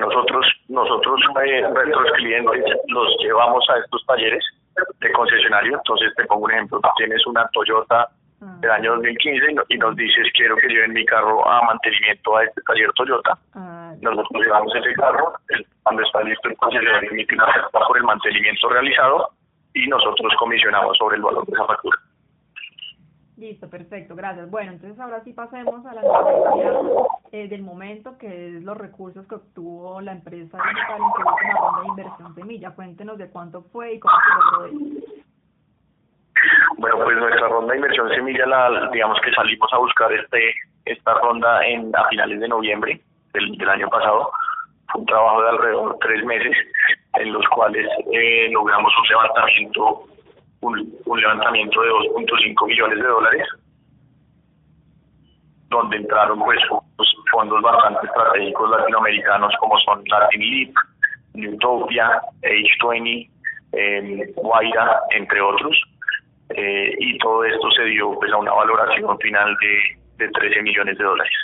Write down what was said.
nosotros, eh, nuestros clientes, los llevamos a estos talleres de concesionario. Entonces, te pongo un ejemplo: tienes una Toyota del año 2015 y no- y nos dices, quiero que lleven mi carro a mantenimiento a este taller Toyota. ah, Nosotros llevamos ese carro, el- cuando está listo el concesionario emite una factura por el mantenimiento realizado y nosotros comisionamos sobre el valor de esa factura. Listo, perfecto, gracias. Bueno, entonces ahora sí pasemos a la noticia eh, del momento, que es los recursos que obtuvo la empresa digital en su última ronda de inversión semilla. Cuéntenos de cuánto fue y cómo se logró esto. Bueno, pues nuestra ronda de inversión semilla, la, digamos que salimos a buscar este esta ronda en a finales de noviembre del, del año pasado. Fue un trabajo de alrededor de tres meses en los cuales eh, logramos un levantamiento un, levantamiento de 2.5 millones de dólares donde entraron pues fondos bastante estratégicos latinoamericanos como son Latin Leap, Newtopia, H20, eh, Guaira, entre otros. Eh, y todo esto se dio pues a una valoración final de, de 13 millones de dólares.